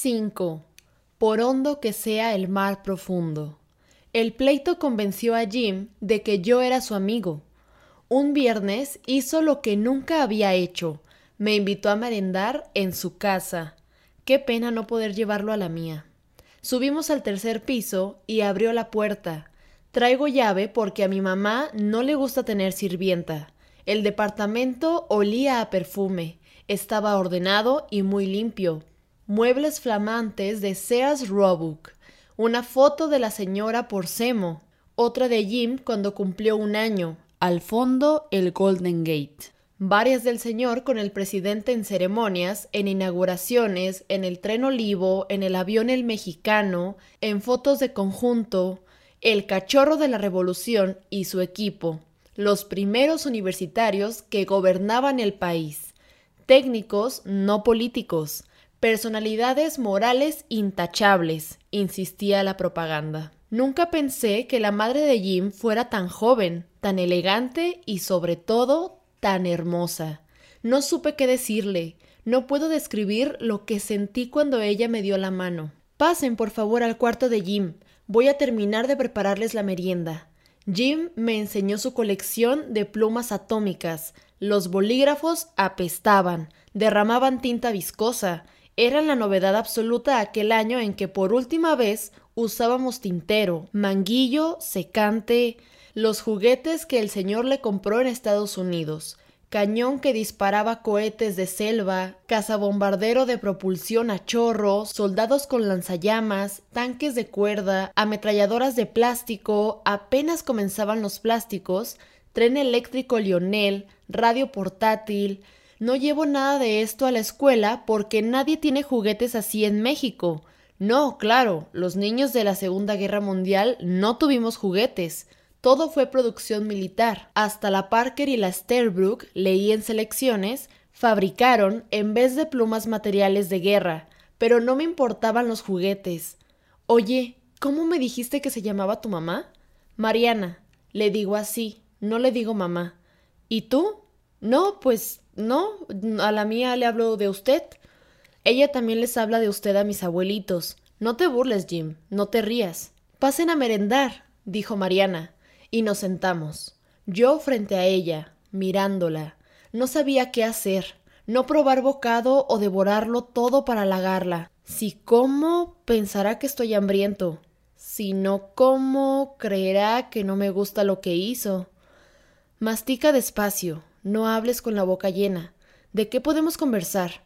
5. Por hondo que sea el mar profundo. El pleito convenció a Jim de que yo era su amigo. Un viernes hizo lo que nunca había hecho. Me invitó a merendar en su casa. Qué pena no poder llevarlo a la mía. Subimos al tercer piso y abrió la puerta. Traigo llave porque a mi mamá no le gusta tener sirvienta. El departamento olía a perfume, estaba ordenado y muy limpio. Muebles flamantes de Sears Roebuck, una foto de la señora Porcemo, otra de Jim cuando cumplió un año, al fondo el Golden Gate. Varias del señor con el presidente en ceremonias, en inauguraciones, en el tren olivo, en el avión el mexicano, en fotos de conjunto, el cachorro de la revolución y su equipo, los primeros universitarios que gobernaban el país, técnicos no políticos, personalidades morales intachables, insistía la propaganda. Nunca pensé que la madre de Jim fuera tan joven, tan elegante y sobre todo tan hermosa. No supe qué decirle, no puedo describir lo que sentí cuando ella me dio la mano. Pasen, por favor, al cuarto de Jim. Voy a terminar de prepararles la merienda. Jim me enseñó su colección de plumas atómicas. Los bolígrafos apestaban, derramaban tinta viscosa. Eran la novedad absoluta aquel año en que por última vez usábamos tintero, manguillo, secante, los juguetes que el señor le compró en Estados Unidos cañón que disparaba cohetes de selva, cazabombardero de propulsión a chorro, soldados con lanzallamas, tanques de cuerda, ametralladoras de plástico, apenas comenzaban los plásticos, tren eléctrico Lionel, radio portátil. No llevo nada de esto a la escuela porque nadie tiene juguetes así en México. No, claro, los niños de la Segunda Guerra Mundial no tuvimos juguetes. Todo fue producción militar. Hasta la Parker y la Sterbrook, leí en selecciones, fabricaron en vez de plumas materiales de guerra, pero no me importaban los juguetes. Oye, ¿cómo me dijiste que se llamaba tu mamá? Mariana. Le digo así, no le digo mamá. ¿Y tú? No, pues no, a la mía le hablo de usted. Ella también les habla de usted a mis abuelitos. No te burles, Jim, no te rías. Pasen a merendar, dijo Mariana y nos sentamos. Yo frente a ella, mirándola. No sabía qué hacer, no probar bocado o devorarlo todo para halagarla. Si como, pensará que estoy hambriento. Si no como, creerá que no me gusta lo que hizo. Mastica despacio, no hables con la boca llena. ¿De qué podemos conversar?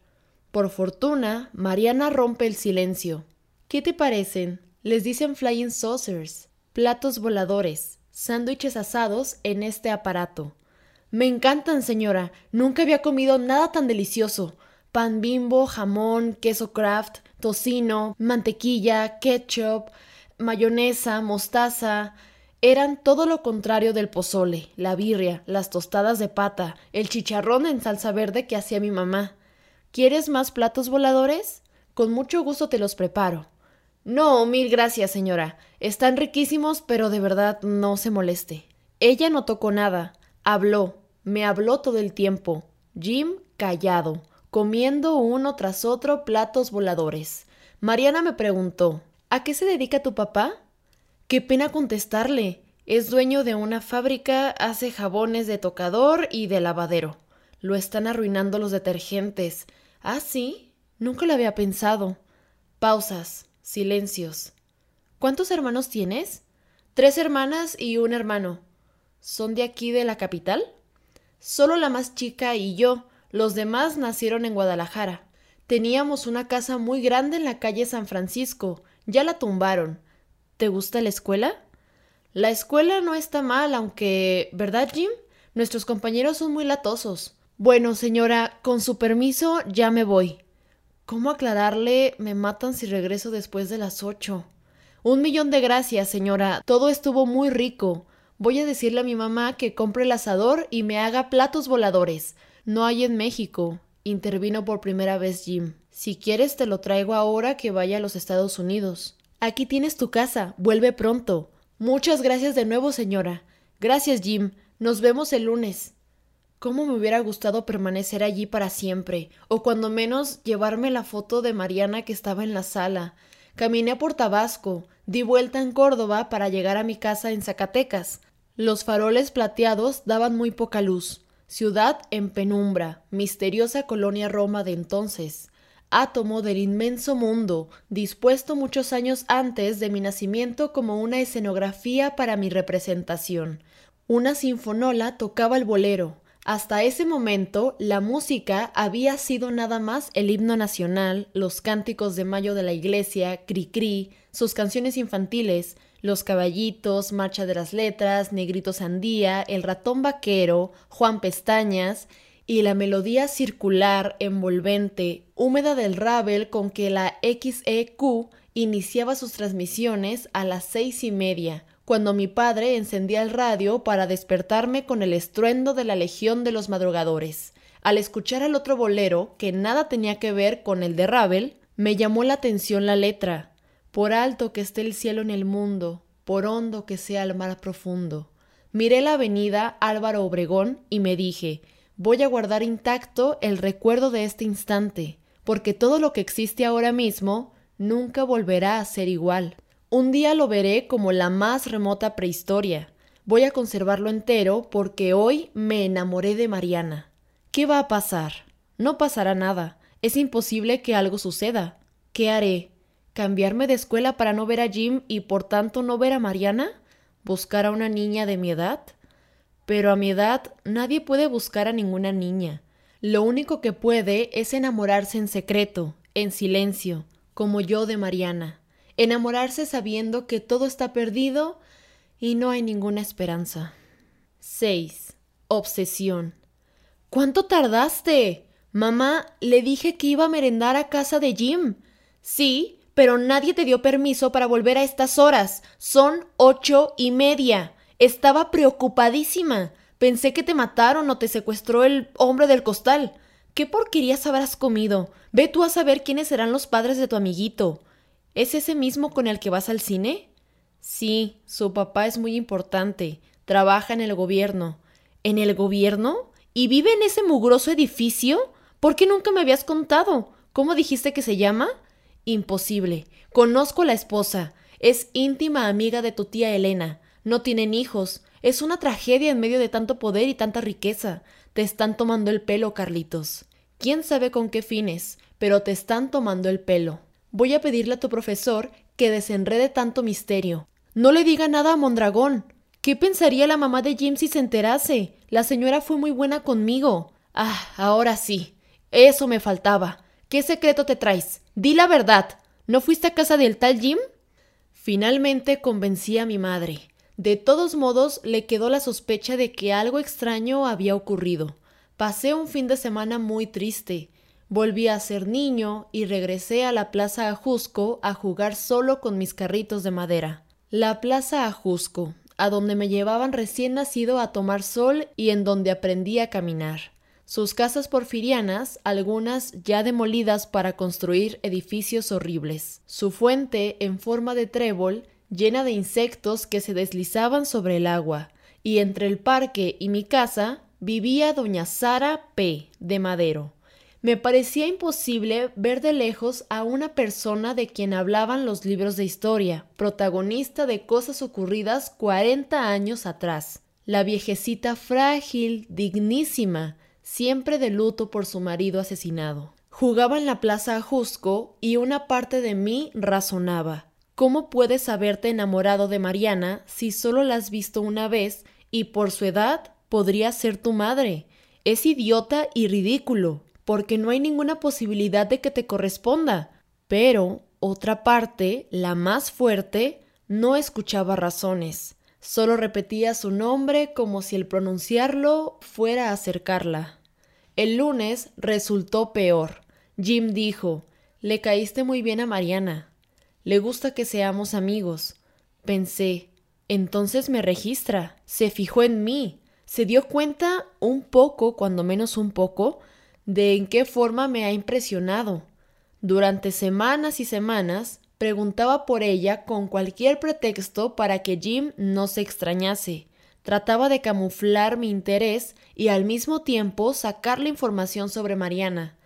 Por fortuna, Mariana rompe el silencio. ¿Qué te parecen? Les dicen flying saucers, platos voladores, sándwiches asados en este aparato. Me encantan, señora. Nunca había comido nada tan delicioso. Pan bimbo, jamón, queso craft, tocino, mantequilla, ketchup, mayonesa, mostaza. Eran todo lo contrario del pozole, la birria, las tostadas de pata, el chicharrón en salsa verde que hacía mi mamá. ¿Quieres más platos voladores? Con mucho gusto te los preparo. No, mil gracias, señora. Están riquísimos, pero de verdad no se moleste. Ella no tocó nada. Habló. Me habló todo el tiempo. Jim callado, comiendo uno tras otro platos voladores. Mariana me preguntó ¿A qué se dedica tu papá? Qué pena contestarle. Es dueño de una fábrica, hace jabones de tocador y de lavadero. Lo están arruinando los detergentes. ¿Ah, sí? Nunca lo había pensado. Pausas. Silencios. ¿Cuántos hermanos tienes? Tres hermanas y un hermano. ¿Son de aquí de la capital? Solo la más chica y yo. Los demás nacieron en Guadalajara. Teníamos una casa muy grande en la calle San Francisco. Ya la tumbaron. ¿Te gusta la escuela? La escuela no está mal, aunque. ¿Verdad, Jim? Nuestros compañeros son muy latosos. Bueno, señora, con su permiso ya me voy. ¿Cómo aclararle me matan si regreso después de las ocho? Un millón de gracias, señora. Todo estuvo muy rico. Voy a decirle a mi mamá que compre el asador y me haga platos voladores. No hay en México. intervino por primera vez Jim. Si quieres te lo traigo ahora que vaya a los Estados Unidos. Aquí tienes tu casa. Vuelve pronto. Muchas gracias de nuevo, señora. Gracias, Jim. Nos vemos el lunes. cómo me hubiera gustado permanecer allí para siempre, o cuando menos llevarme la foto de Mariana que estaba en la sala. Caminé por Tabasco, di vuelta en Córdoba para llegar a mi casa en Zacatecas. Los faroles plateados daban muy poca luz. Ciudad en penumbra, misteriosa colonia Roma de entonces átomo del inmenso mundo, dispuesto muchos años antes de mi nacimiento como una escenografía para mi representación. Una sinfonola tocaba el bolero. Hasta ese momento, la música había sido nada más el himno nacional, los cánticos de mayo de la iglesia, Cri-Cri, sus canciones infantiles, Los Caballitos, Marcha de las Letras, Negrito Sandía, El Ratón Vaquero, Juan Pestañas, y la melodía circular, envolvente, húmeda del Ravel con que la XEQ iniciaba sus transmisiones a las seis y media, cuando mi padre encendía el radio para despertarme con el estruendo de la legión de los madrugadores. Al escuchar el otro bolero, que nada tenía que ver con el de Ravel, me llamó la atención la letra. Por alto que esté el cielo en el mundo, por hondo que sea el mar profundo. Miré la avenida Álvaro Obregón y me dije, voy a guardar intacto el recuerdo de este instante, porque todo lo que existe ahora mismo nunca volverá a ser igual. Un día lo veré como la más remota prehistoria. Voy a conservarlo entero porque hoy me enamoré de Mariana. ¿Qué va a pasar? No pasará nada. Es imposible que algo suceda. ¿Qué haré? ¿Cambiarme de escuela para no ver a Jim y por tanto no ver a Mariana? ¿Buscar a una niña de mi edad? Pero a mi edad nadie puede buscar a ninguna niña. Lo único que puede es enamorarse en secreto, en silencio, como yo de Mariana. Enamorarse sabiendo que todo está perdido y no hay ninguna esperanza. 6. Obsesión. ¿Cuánto tardaste? Mamá, le dije que iba a merendar a casa de Jim. Sí, pero nadie te dio permiso para volver a estas horas. Son ocho y media. Estaba preocupadísima. Pensé que te mataron o te secuestró el hombre del costal. ¿Qué porquerías habrás comido? Ve tú a saber quiénes serán los padres de tu amiguito. ¿Es ese mismo con el que vas al cine? Sí, su papá es muy importante. Trabaja en el gobierno. ¿En el gobierno? ¿Y vive en ese mugroso edificio? ¿Por qué nunca me habías contado? ¿Cómo dijiste que se llama? Imposible. Conozco a la esposa. Es íntima amiga de tu tía Elena. No tienen hijos. Es una tragedia en medio de tanto poder y tanta riqueza. Te están tomando el pelo, Carlitos. Quién sabe con qué fines, pero te están tomando el pelo. Voy a pedirle a tu profesor que desenrede tanto misterio. No le diga nada a Mondragón. ¿Qué pensaría la mamá de Jim si se enterase? La señora fue muy buena conmigo. Ah, ahora sí. Eso me faltaba. ¿Qué secreto te traes? Di la verdad. ¿No fuiste a casa del tal Jim? Finalmente convencí a mi madre. De todos modos, le quedó la sospecha de que algo extraño había ocurrido. Pasé un fin de semana muy triste. Volví a ser niño y regresé a la Plaza Ajusco a jugar solo con mis carritos de madera. La Plaza Ajusco, a donde me llevaban recién nacido a tomar sol y en donde aprendí a caminar. Sus casas porfirianas, algunas ya demolidas para construir edificios horribles. Su fuente, en forma de trébol, llena de insectos que se deslizaban sobre el agua, y entre el parque y mi casa vivía doña Sara P. de Madero. Me parecía imposible ver de lejos a una persona de quien hablaban los libros de historia, protagonista de cosas ocurridas cuarenta años atrás. La viejecita frágil, dignísima, siempre de luto por su marido asesinado. Jugaba en la plaza Ajusco y una parte de mí razonaba. ¿Cómo puedes haberte enamorado de Mariana si solo la has visto una vez y por su edad podría ser tu madre? Es idiota y ridículo, porque no hay ninguna posibilidad de que te corresponda. Pero, otra parte, la más fuerte, no escuchaba razones. Solo repetía su nombre como si el pronunciarlo fuera acercarla. El lunes resultó peor. Jim dijo Le caíste muy bien a Mariana. Le gusta que seamos amigos. Pensé, entonces me registra, se fijó en mí, se dio cuenta un poco, cuando menos un poco, de en qué forma me ha impresionado. Durante semanas y semanas preguntaba por ella con cualquier pretexto para que Jim no se extrañase. Trataba de camuflar mi interés y al mismo tiempo sacar la información sobre Mariana.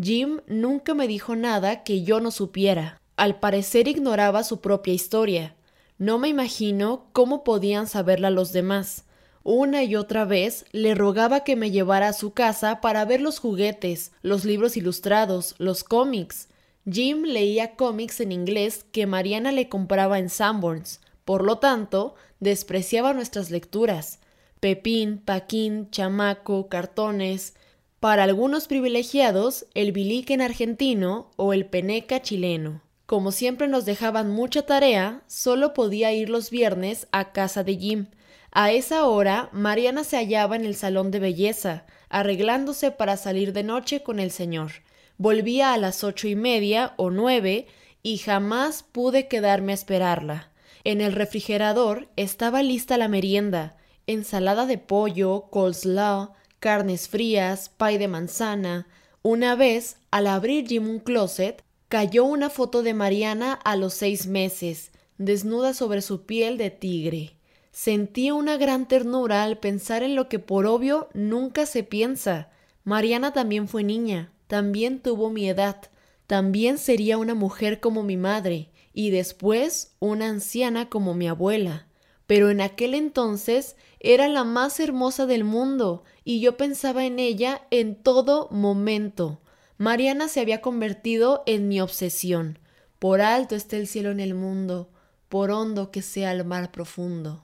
Jim nunca me dijo nada que yo no supiera. Al parecer ignoraba su propia historia. No me imagino cómo podían saberla los demás. Una y otra vez le rogaba que me llevara a su casa para ver los juguetes, los libros ilustrados, los cómics. Jim leía cómics en inglés que Mariana le compraba en Sanborns. Por lo tanto, despreciaba nuestras lecturas. Pepín, Paquín, Chamaco, cartones. Para algunos privilegiados, el biliquen argentino o el peneca chileno. Como siempre nos dejaban mucha tarea, solo podía ir los viernes a casa de Jim. A esa hora, Mariana se hallaba en el salón de belleza, arreglándose para salir de noche con el señor. Volvía a las ocho y media o nueve y jamás pude quedarme a esperarla. En el refrigerador estaba lista la merienda, ensalada de pollo, coleslaw, carnes frías, pay de manzana. Una vez, al abrir Jim un closet, cayó una foto de Mariana a los seis meses, desnuda sobre su piel de tigre. Sentí una gran ternura al pensar en lo que por obvio nunca se piensa. Mariana también fue niña, también tuvo mi edad, también sería una mujer como mi madre, y después una anciana como mi abuela. Pero en aquel entonces era la más hermosa del mundo, y yo pensaba en ella en todo momento. Mariana se había convertido en mi obsesión. Por alto está el cielo en el mundo, por hondo que sea el mar profundo.